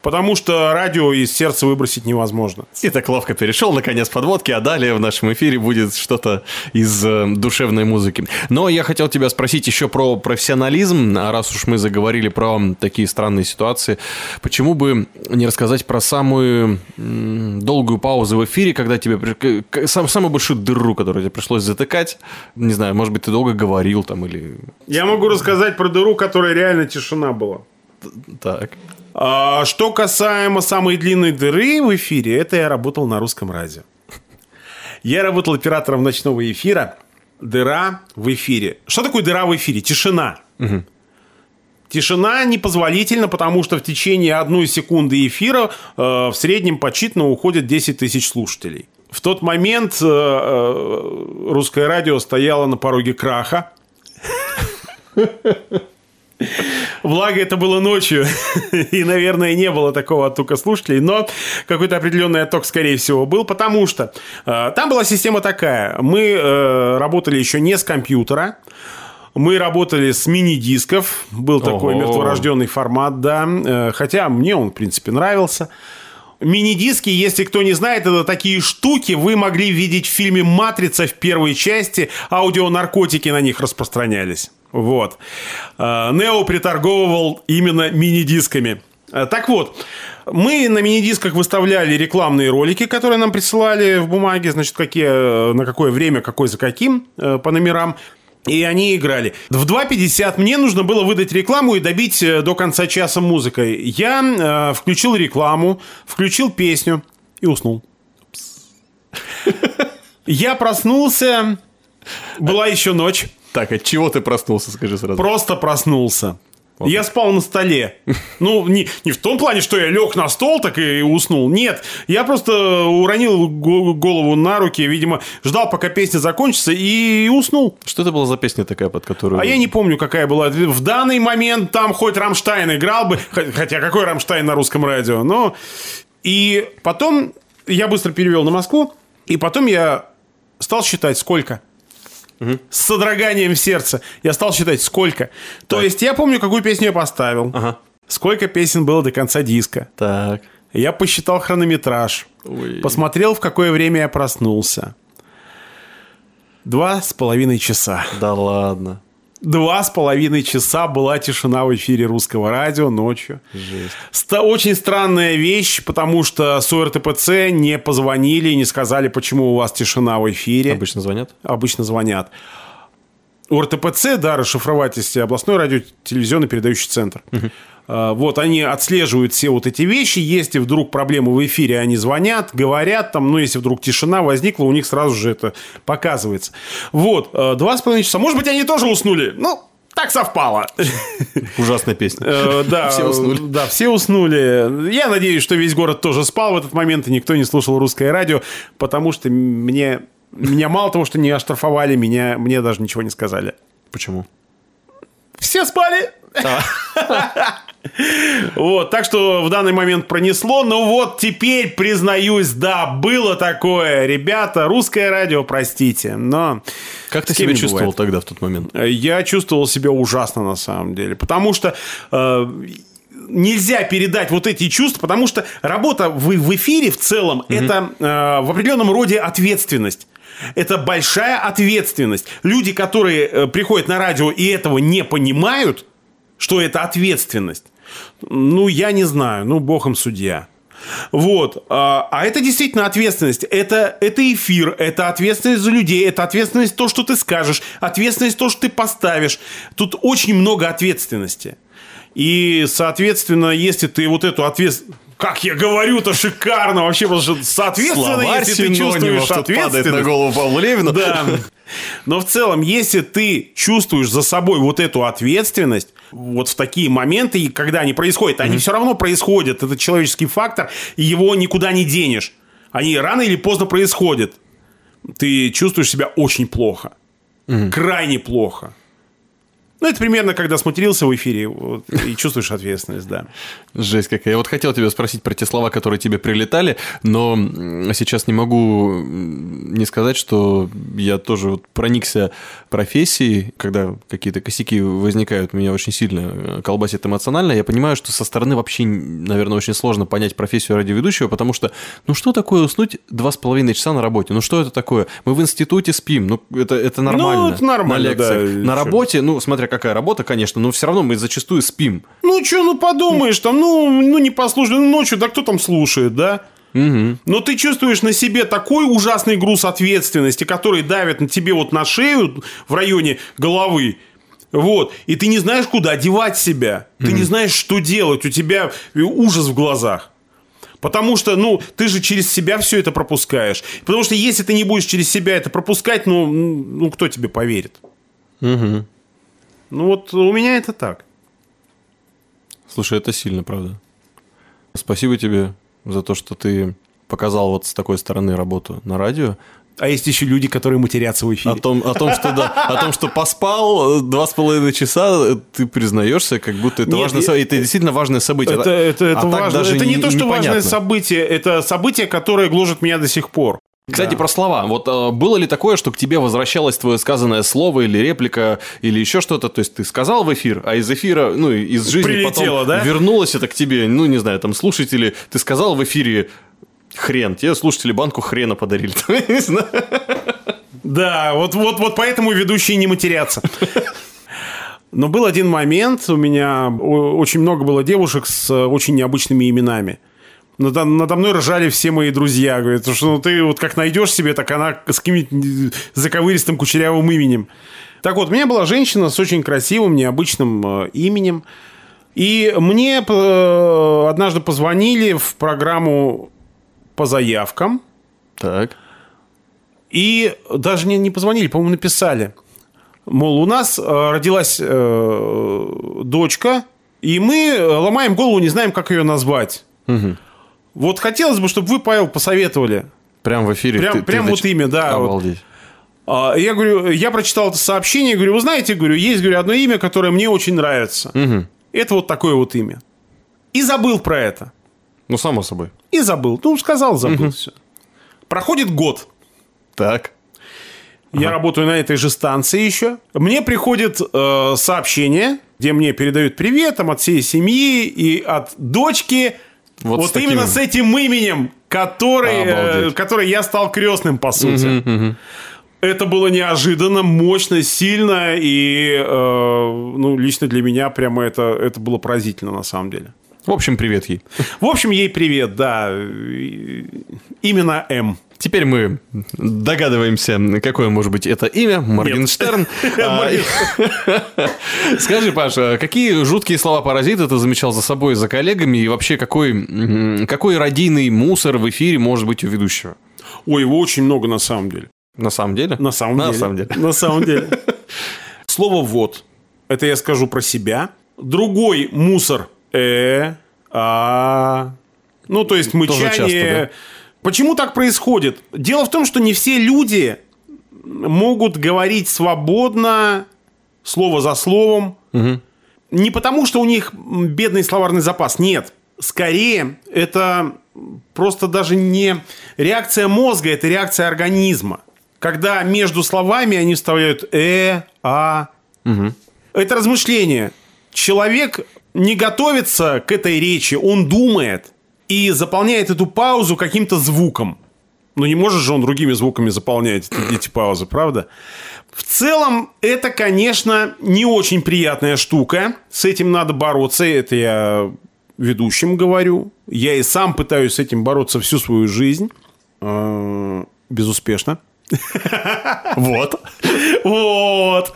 Потому что радио из сердца выбросить невозможно. И так ловко перешел, наконец, подводки, а далее в нашем эфире будет что-то из э, душевной музыки. Но я хотел тебя спросить еще про профессионализм, а раз уж мы заговорили про такие странные ситуации, почему бы не рассказать про самую м, долгую паузу в эфире, когда тебе при- сам, самую большую дыру, которую тебе пришлось затыкать, не знаю, может быть, ты долго говорил там или Я могу рассказать про дыру, которая реально тишина была. так. А, что касаемо самой длинной дыры в эфире, это я работал на русском радио. Я работал оператором ночного эфира. Дыра в эфире. Что такое дыра в эфире? Тишина. Тишина непозволительна, потому что в течение одной секунды эфира э, в среднем подсчитано уходит 10 тысяч слушателей. В тот момент э, э, русское радио стояло на пороге краха. Благо, это было ночью, и, наверное, не было такого оттока слушателей, но какой-то определенный отток, скорее всего, был, потому что э, там была система такая. Мы э, работали еще не с компьютера, мы работали с мини-дисков, был такой Ого. мертворожденный формат, да, э, хотя мне он, в принципе, нравился. Мини-диски, если кто не знает, это такие штуки, вы могли видеть в фильме «Матрица» в первой части, аудионаркотики на них распространялись. Вот. Э, Нео приторговывал именно мини-дисками. Э, Так вот, мы на мини-дисках выставляли рекламные ролики, которые нам присылали в бумаге, значит, какие, э, на какое время, какой за каким, э, по номерам. И они играли. В 2.50 мне нужно было выдать рекламу и добить э, до конца часа музыкой. Я э, включил рекламу, включил песню и уснул. Я проснулся, была еще ночь, Так, от чего ты проснулся, скажи сразу? просто проснулся. Я спал на столе. Ну, не, не в том плане, что я лег на стол так и уснул. Нет, я просто уронил го- голову на руки, видимо, ждал, пока песня закончится, и уснул. Что это была за песня такая, под которую... А я не помню, какая была. В данный момент там хоть Рамштайн играл бы, хотя какой Рамштайн на русском радио, но... И потом я быстро перевел на Москву, и потом я стал считать, сколько. С содроганием сердца. Я стал считать, сколько. То есть я помню, какую песню я поставил. Ага. Сколько песен было до конца диска. Так. Я посчитал хронометраж. Ой. Посмотрел, в какое время я проснулся. Два с половиной часа. Да ладно. Два с половиной часа была тишина в эфире русского радио ночью. Жесть. Ста- очень странная вещь, потому что с ОРТПЦ не позвонили и не сказали, почему у вас тишина в эфире. Обычно звонят? Обычно звонят. ОРТПЦ, да, расшифровательство, областной радиотелевизионный передающий центр. А, Вот, они отслеживают все вот эти вещи. Если вдруг проблемы в эфире, они звонят, говорят, там, ну, если вдруг тишина возникла, у них сразу же это показывается. Вот, э, два с половиной часа. Может быть, они тоже уснули? Ну, так совпало. Ужасная песня. Э, Да, Все уснули. э, Да, все уснули. Я надеюсь, что весь город тоже спал в этот момент, и никто не слушал русское радио, потому что мне, меня мало того, что не оштрафовали, меня, мне даже ничего не сказали. Почему? Все спали! Вот, так что в данный момент пронесло. Но вот теперь признаюсь, да, было такое. Ребята, русское радио, простите, но... Как ты себя чувствовал бывает. тогда в тот момент? Я чувствовал себя ужасно на самом деле, потому что э, нельзя передать вот эти чувства, потому что работа в, в эфире в целом это э, в определенном роде ответственность. Это большая ответственность. Люди, которые э, приходят на радио и этого не понимают, что это ответственность, ну, я не знаю, ну, бог им судья. Вот. А а это действительно ответственность. Это, это эфир, это ответственность за людей, это ответственность то, что ты скажешь, ответственность то, что ты поставишь. Тут очень много ответственности. И, соответственно, если ты вот эту ответственность... Как я говорю-то шикарно вообще, потому что соответственно, Словарь если ты чувствуешь тут падает на ответственность... голову Павлу Левину. Да. Но в целом, если ты чувствуешь за собой вот эту ответственность, вот в такие моменты, и когда они происходят, они все равно происходят. Это человеческий фактор, и его никуда не денешь. Они рано или поздно происходят. Ты чувствуешь себя очень плохо. Крайне плохо. Ну, это примерно, когда сматерился в эфире вот, и чувствуешь ответственность, да. Жесть какая. Я вот хотел тебя спросить про те слова, которые тебе прилетали, но сейчас не могу не сказать, что я тоже вот проникся профессией, когда какие-то косяки возникают, меня очень сильно э, колбасит эмоционально. Я понимаю, что со стороны вообще, наверное, очень сложно понять профессию радиоведущего, потому что, ну что такое уснуть два с половиной часа на работе? Ну что это такое? Мы в институте спим, ну это, это нормально. это нормально, На лекциях. да, на работе, ну смотря какая работа, конечно, но все равно мы зачастую спим. Ну, что, ну подумаешь, там, ну, ну не послушай, ну ночью, да кто там слушает, да? Но ты чувствуешь на себе такой ужасный груз ответственности, который давит на тебе вот на шею в районе головы. Вот. И ты не знаешь, куда девать себя. Ты не знаешь, что делать. У тебя ужас в глазах. Потому что, ну, ты же через себя все это пропускаешь. Потому что если ты не будешь через себя это пропускать, ну, ну кто тебе поверит? Ну, вот у меня это так. Слушай, это сильно, правда. Спасибо тебе за то, что ты показал вот с такой стороны работу на радио. А есть еще люди, которые матерятся в эфире. О том, о том, что да, о том, что поспал э, два с половиной часа, э, ты признаешься, как будто это Нет, важное событие. Это действительно важное событие. Это, это, это А важно. это не, то, что непонятно. важное событие, это событие, которое гложет меня до сих пор. Кстати, про слова. Вот э, было ли такое, что к тебе возвращалось твое сказанное слово или реплика, или еще что-то? То есть ты сказал в эфир, а из эфира, ну, из жизни Прилетело, потом да? вернулось это к тебе, ну, не знаю, там, слушатели, ты сказал в эфире хрен, тебе слушатели банку хрена подарили. Не знаю. Да, вот, вот, вот поэтому ведущие не матерятся. Но был один момент, у меня очень много было девушек с э, очень необычными именами. Надо, надо мной ржали все мои друзья. Говорят, что ну, ты вот как найдешь себе, так она с каким-нибудь заковыристым кучерявым именем. Так вот, у меня была женщина с очень красивым, необычным э, именем. И мне э, однажды позвонили в программу по заявкам. Так. И даже не, не позвонили, по-моему, написали. Мол, у нас э, родилась э, дочка, И мы ломаем голову, не знаем, как ее назвать. Вот хотелось бы, чтобы вы, Павел, посоветовали. Прям в эфире. Прям, ты- ты прям вот зач- имя, да. вот. Обалдеть. А, Я говорю, я прочитал это сообщение, говорю, вы знаете, говорю, есть, говорю, одно имя, которое мне очень нравится. Это вот такое вот имя. И забыл про это. Ну, само собой. И забыл. Ну, сказал, забыл все. Проходит год. Так. Я работаю на этой же станции еще. Мне приходит э, сообщение, где мне передают привет там, от всей семьи и от дочки. Вот Вот, с таким- именно с этим именем, который, э, который я стал крестным, по сути. Это было неожиданно, мощно, сильно, и э, ну, лично для меня прямо это, это было поразительно на самом деле. В общем, привет ей. В общем, ей привет, да. Именно М. Теперь мы догадываемся, какое может быть это имя. Моргенштерн. А, Скажи, Паша, какие жуткие слова-паразиты ты замечал за собой, за коллегами? И вообще, какой, какой радийный мусор в эфире может быть у ведущего? Ой, его очень много на самом деле. На самом деле? На самом На деле. самом деле. На самом деле. Слово «вот». Это я скажу про себя. Другой мусор. Э, а. Ну, то есть мычание. часто, да? Почему так происходит? Дело в том, что не все люди могут говорить свободно, слово за словом. Не потому, что у них бедный словарный запас. Нет. Скорее, это просто даже не реакция мозга, это реакция организма. Когда между словами они вставляют «э», «а». Это размышление. Человек не готовится к этой речи, он думает и заполняет эту паузу каким-то звуком. Ну, не может же он другими звуками заполнять эти, паузы, правда? В целом, это, конечно, не очень приятная штука. С этим надо бороться. Это я ведущим говорю. Я и сам пытаюсь с этим бороться всю свою жизнь. Э, Безуспешно. Вот. Вот.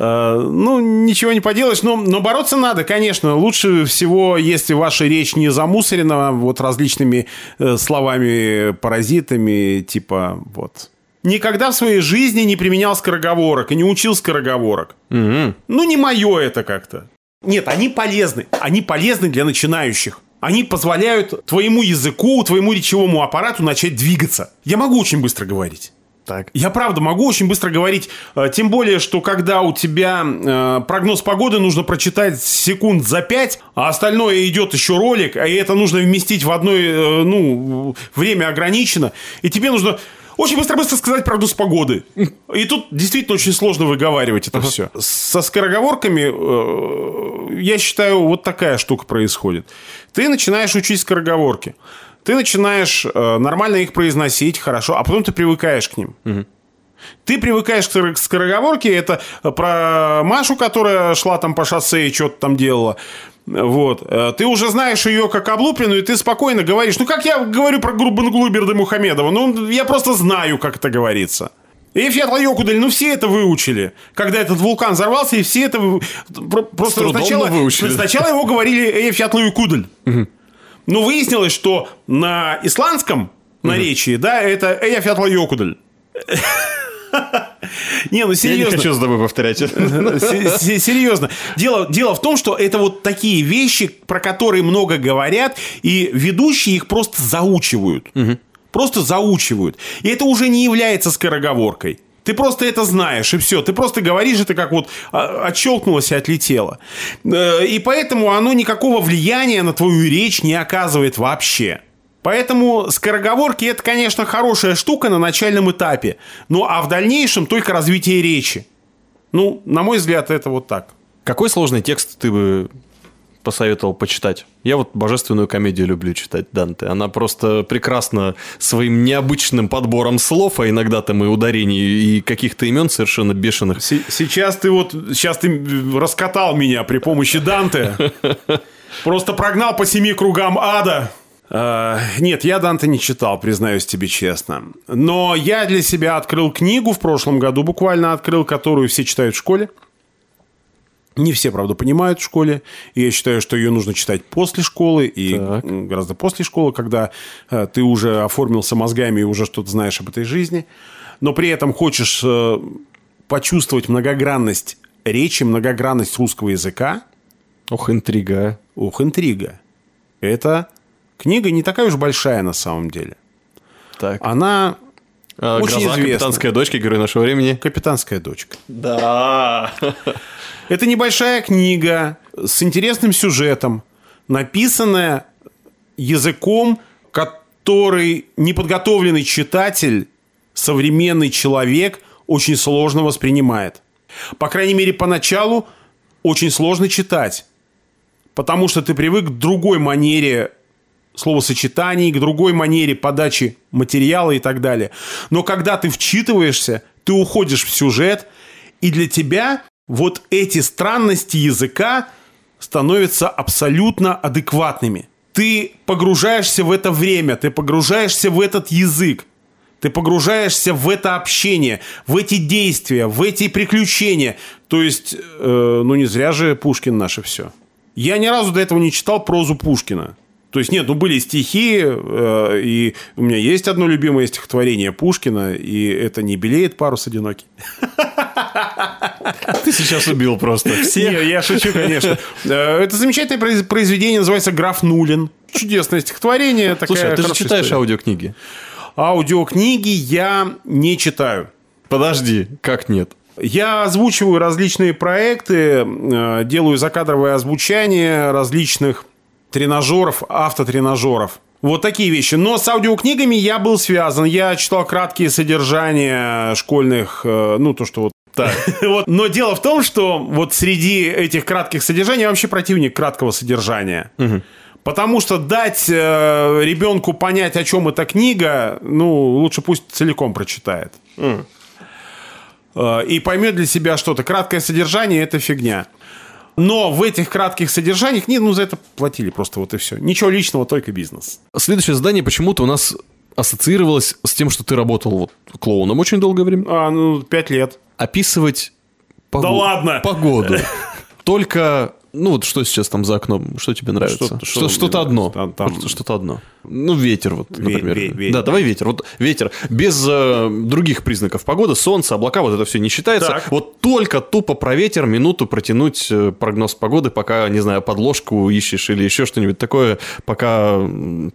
Э, Ну, ничего не поделаешь, но, но бороться надо, конечно. Лучше всего, если ваша речь не замусорена вот различными э, словами, паразитами, типа вот. Никогда в своей жизни не применял скороговорок и не учил скороговорок. Ну, не мое это как-то. Нет, они полезны. Они полезны для начинающих. Они позволяют твоему языку, твоему речевому аппарату начать двигаться. Я могу очень быстро говорить. Так. Я правда могу очень быстро говорить, э, тем более, что когда у тебя э, прогноз погоды нужно прочитать секунд за пять, а остальное идет еще ролик, а это нужно вместить в одно, э, ну, время ограничено, и тебе нужно очень быстро-быстро сказать прогноз погоды. И тут действительно очень сложно выговаривать это все. Со скороговорками, я считаю, вот такая штука происходит. Ты начинаешь учить скороговорки. Ты начинаешь э, нормально их произносить, хорошо, а потом ты привыкаешь к ним. Ты привыкаешь к скоро- к скороговорке, это про Машу, которая шла там по шоссе и что-то там делала. Вот. Э, Ты уже знаешь ее как облупленную, и ты спокойно говоришь. Ну, как я говорю про Гурбанглуберда Мухамедова? Ну, я просто знаю, как это говорится. Эфиат Йокудаль, ну все это выучили. Когда этот вулкан взорвался, и все это... про- Просто сначала, выучили. сначала его говорили Эфиат Йокудаль. Но выяснилось, что на исландском наречии, да, это Эйфиат Йокудаль. Не, ну Я не серьезно. хочу с тобой повторять. Се- се- Серьезно. Дело, дело в том, что это вот такие вещи, про которые много говорят, и ведущие их просто заучивают. Просто заучивают. И это уже не является скороговоркой. Ты просто это знаешь, и все. Ты просто говоришь это, как вот а, отщелкнулось и отлетело. Э, И поэтому оно никакого влияния на твою речь не оказывает вообще. Поэтому скороговорки это, конечно, хорошая штука на начальном этапе. Ну а в дальнейшем только развитие речи. Ну, на мой взгляд, это вот так. Какой сложный текст ты бы посоветовал почитать? Я вот божественную комедию люблю читать, Данте. Она просто прекрасна своим необычным подбором слов, а иногда там и ударений, и каких-то имен совершенно бешеных. Се- Сейчас ты вот, сейчас ты раскатал меня при помощи Данте. Просто прогнал по семи кругам ада. А, Нет, я Данте не читал, признаюсь тебе честно. Но я для себя открыл книгу в прошлом году, буквально открыл, которую все читают в школе. Не все, правда, понимают в школе. И я считаю, что ее нужно читать после школы и Так. гораздо после школы, когда э, ты уже оформился мозгами и уже что-то знаешь об этой жизни. Но при этом хочешь э, почувствовать многогранность речи, многогранность русского языка. Ох, интрига. Ух, интрига. Это книга не такая уж большая на самом деле. Так. Она очень Гроза, известна. капитанская дочка, герой нашего времени. капитанская дочка. Да. Это небольшая книга с интересным сюжетом, написанная языком, который неподготовленный читатель, современный человек очень сложно воспринимает. По крайней мере, поначалу очень сложно читать, потому что ты привык к другой манере словосочетаний, к другой манере подачи материала и так далее. Но когда ты вчитываешься, ты уходишь в сюжет, и для тебя вот эти странности языка становятся абсолютно адекватными. Ты погружаешься в это время, ты погружаешься в этот язык, ты погружаешься в это общение, в эти действия, в эти приключения. То есть, э, ну не зря же Пушкин наше все. Я ни разу до этого не читал прозу Пушкина. То есть нет, ну были стихи, э, и у меня есть одно любимое стихотворение Пушкина, и это не белеет парус одинокий. Ты сейчас убил просто всех. Не, я шучу, конечно. Э, Это замечательное произ- произведение, называется «Граф Нулин». Чудесное стихотворение. Слушай, а ты же читаешь история. аудиокниги. Аудиокниги я не читаю. Подожди, как нет? Я озвучиваю различные проекты, э, делаю закадровое озвучание различных тренажеров, автотренажеров. Вот такие вещи. Но с аудиокнигами я был связан. Я читал краткие содержания школьных, э, ну, то, что вот Вот. Но дело в том, что вот среди этих кратких содержаний я вообще противник краткого содержания. Потому что дать э, ребенку понять, о чем эта книга, ну, лучше пусть целиком прочитает. Э, и поймет для себя что-то. Краткое содержание – это фигня. Но в этих кратких содержаниях, не, ну, за это платили просто вот и все. Ничего личного, только бизнес. Следующее задание почему-то у нас ассоциировалось с тем, что ты работал вот клоуном очень долгое время. А, ну, пять лет. Описывать погу- Да ладно! погоду. Только, ну вот что сейчас там за окном, что тебе нравится? Что- Что, что что-то мне одно. Там- Вот Что-то одно. Ну, ветер, вот, например. ве- ве- да, давай ветер. Вот ветер. Без э, других признаков погоды, солнце, облака, вот это все не считается. Так. Вот только тупо про ветер минуту протянуть э, прогноз погоды, пока, не знаю, подложку ищешь или еще что-нибудь такое, пока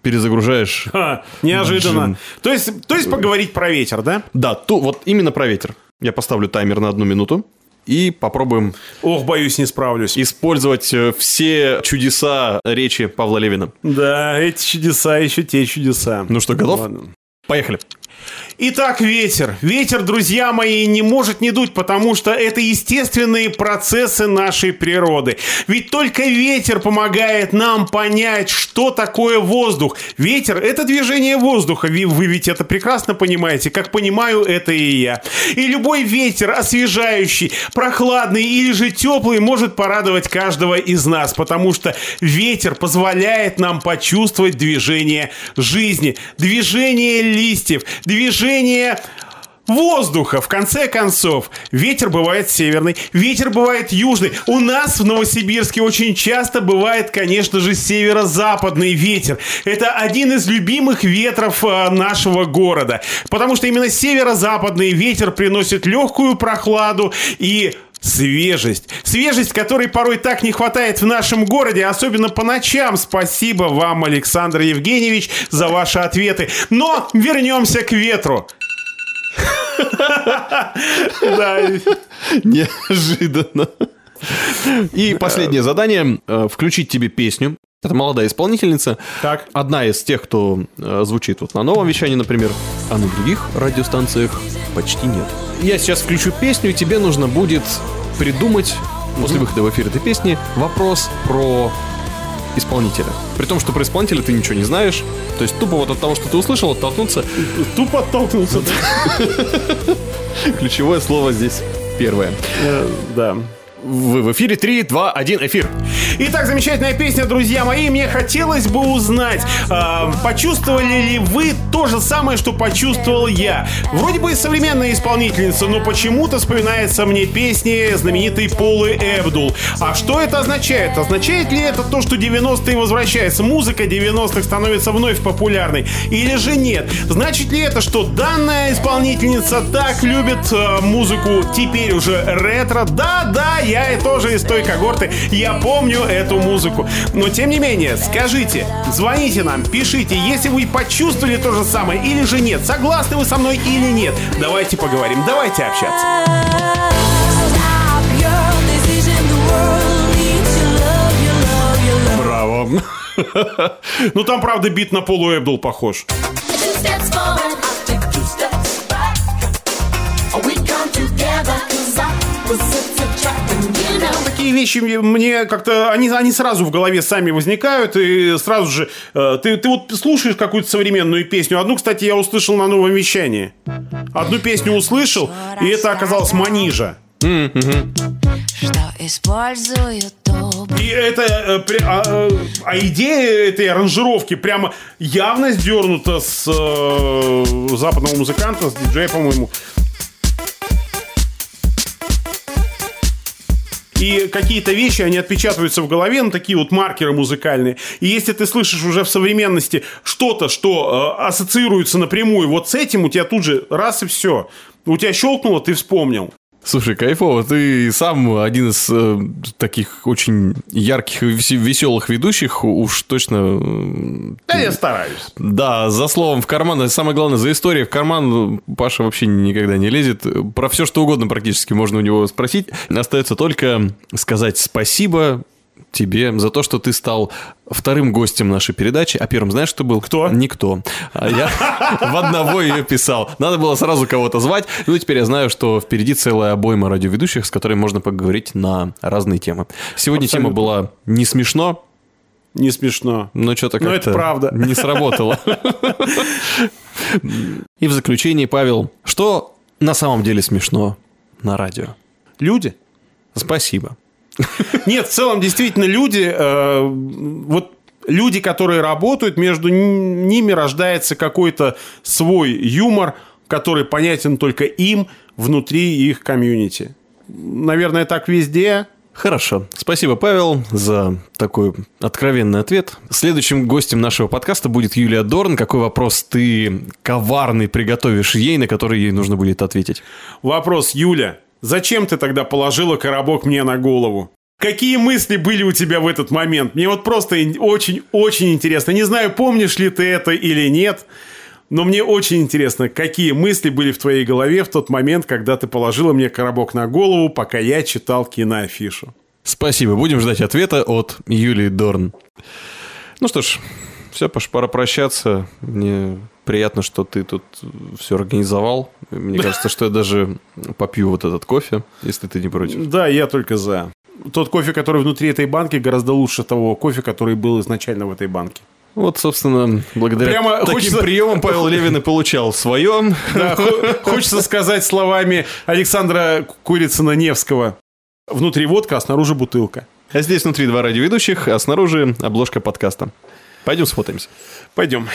перезагружаешь. Ха, неожиданно. Джин. То есть, то есть поговорить про ветер, да? Да, ту, вот именно про ветер. Я поставлю таймер на одну минуту и попробуем Ох, боюсь, не справлюсь. использовать э, все чудеса речи Павла Левина. Да, эти чудеса еще те чудеса. Ну что, готов? Ладно. Поехали. Итак, ветер. Ветер, друзья мои, не может не дуть, потому что это естественные процессы нашей природы. Ведь только ветер помогает нам понять, что такое воздух. Ветер – это движение воздуха. Вы ведь это прекрасно понимаете, как понимаю это и я. И любой ветер, освежающий, прохладный или же теплый, может порадовать каждого из нас, потому что ветер позволяет нам почувствовать движение жизни, движение листьев, движение воздуха. В конце концов, ветер бывает северный, ветер бывает южный. У нас в Новосибирске очень часто бывает, конечно же, северо-западный ветер. Это один из любимых ветров э, нашего города, потому что именно северо-западный ветер приносит легкую прохладу и Свежесть. Свежесть, которой порой так не хватает в нашем городе, особенно по ночам. Спасибо вам, Александр Евгеньевич, за ваши ответы. Но вернемся к ветру. Да, Неожиданно. И последнее задание э, включить тебе песню. Это молодая исполнительница. Так. Одна из тех, кто э, звучит вот на новом вещании, например, а на других радиостанциях почти нет. Я сейчас включу песню, и тебе нужно будет придумать после выхода в эфир этой песни вопрос про исполнителя. При том, что про исполнителя ты ничего не знаешь. То есть тупо вот от того, что ты услышал, оттолкнуться. тупо оттолкнулся. Ключевое слово здесь первое. Э, Да. Вы в эфире 3, 2, 1, эфир. Итак, замечательная песня, друзья мои. Мне хотелось бы узнать, а, почувствовали ли вы то же самое, что почувствовал я. Вроде бы современная исполнительница, но почему-то вспоминается мне песни знаменитой Полы Эбдул. А что это означает? Означает ли это то, что 90-е возвращаются? Музыка 90-х становится вновь популярной? Или же нет? Значит ли это, что данная исполнительница так любит э, музыку теперь уже ретро? Да, да, я я тоже из той когорты, я помню эту музыку. Но тем не менее, скажите, звоните нам, пишите, если вы почувствовали то же самое или же нет, согласны вы со мной или нет. Давайте поговорим, давайте общаться. Браво. Ну там, правда, бит на Полу Эбдул похож. Такие вещи мне как-то, они, они сразу в голове сами возникают, и сразу же, э, ты, ты вот слушаешь какую-то современную песню. Одну, кстати, я услышал на новом вещании. Одну песню услышал, и это оказалось Манижа. Что И это, э, а, э, а идея этой аранжировки прямо явно сдернута с э, западного музыканта, с диджея, по-моему. И какие-то вещи, они отпечатываются в голове, ну, такие вот маркеры музыкальные. И если ты слышишь уже в современности что-то, что э, ассоциируется напрямую вот с этим, у тебя тут же раз и все. У тебя щелкнуло, ты вспомнил. Слушай, кайфово. Ты сам один из э, таких очень ярких и весе- веселых ведущих. Уж точно... э, Да, я стараюсь. Да, за словом в карман. а Самое главное, за историей в карман Паша вообще никогда не лезет. Про все, что угодно практически можно у него спросить. Остается только сказать спасибо тебе за то, что ты стал вторым гостем нашей передачи. А первым знаешь, кто был? Кто? Никто. А я в одного ее писал. Надо было сразу кого-то звать. Ну, теперь я знаю, что впереди целая обойма радиоведущих, с которыми можно поговорить на разные темы. Сегодня тема была не смешно, Не смешно. но что-то Но как-то это правда. не сработало. И в заключении, Павел, что на самом деле смешно на радио? Люди. Спасибо. Нет, в целом, действительно, люди, э, вот люди, которые работают, между ними рождается какой-то свой юмор, который понятен только им внутри их комьюнити. Наверное, так везде. Хорошо. Спасибо, Павел, за такой откровенный ответ. Следующим гостем нашего подкаста будет Юлия Дорн. Какой вопрос ты коварный приготовишь ей, на который ей нужно будет ответить? Вопрос, Юля, зачем ты тогда положила коробок мне на голову? Какие мысли были у тебя в этот момент? Мне вот просто очень-очень интересно. Не знаю, помнишь ли ты это или нет, но мне очень интересно, какие мысли были в твоей голове в тот момент, когда ты положила мне коробок на голову, пока я читал киноафишу. Спасибо. Будем ждать ответа от Юлии Дорн. Ну что ж, все, Паш, пора прощаться. Мне приятно, что ты тут все организовал. Мне кажется, что я даже попью вот этот кофе, если ты не против. Да, я только за. Тот кофе, который внутри этой банки, гораздо лучше того кофе, который был изначально в этой банке. Вот, собственно, благодаря Прямо таким хочется- приемам Павел Левин и получал свое. Да, хочется сказать словами Александра Курицына-Невского. Внутри водка, а снаружи бутылка. А здесь внутри два радиоведущих, а снаружи обложка подкаста. Пойдем сфотаемся. Пойдем.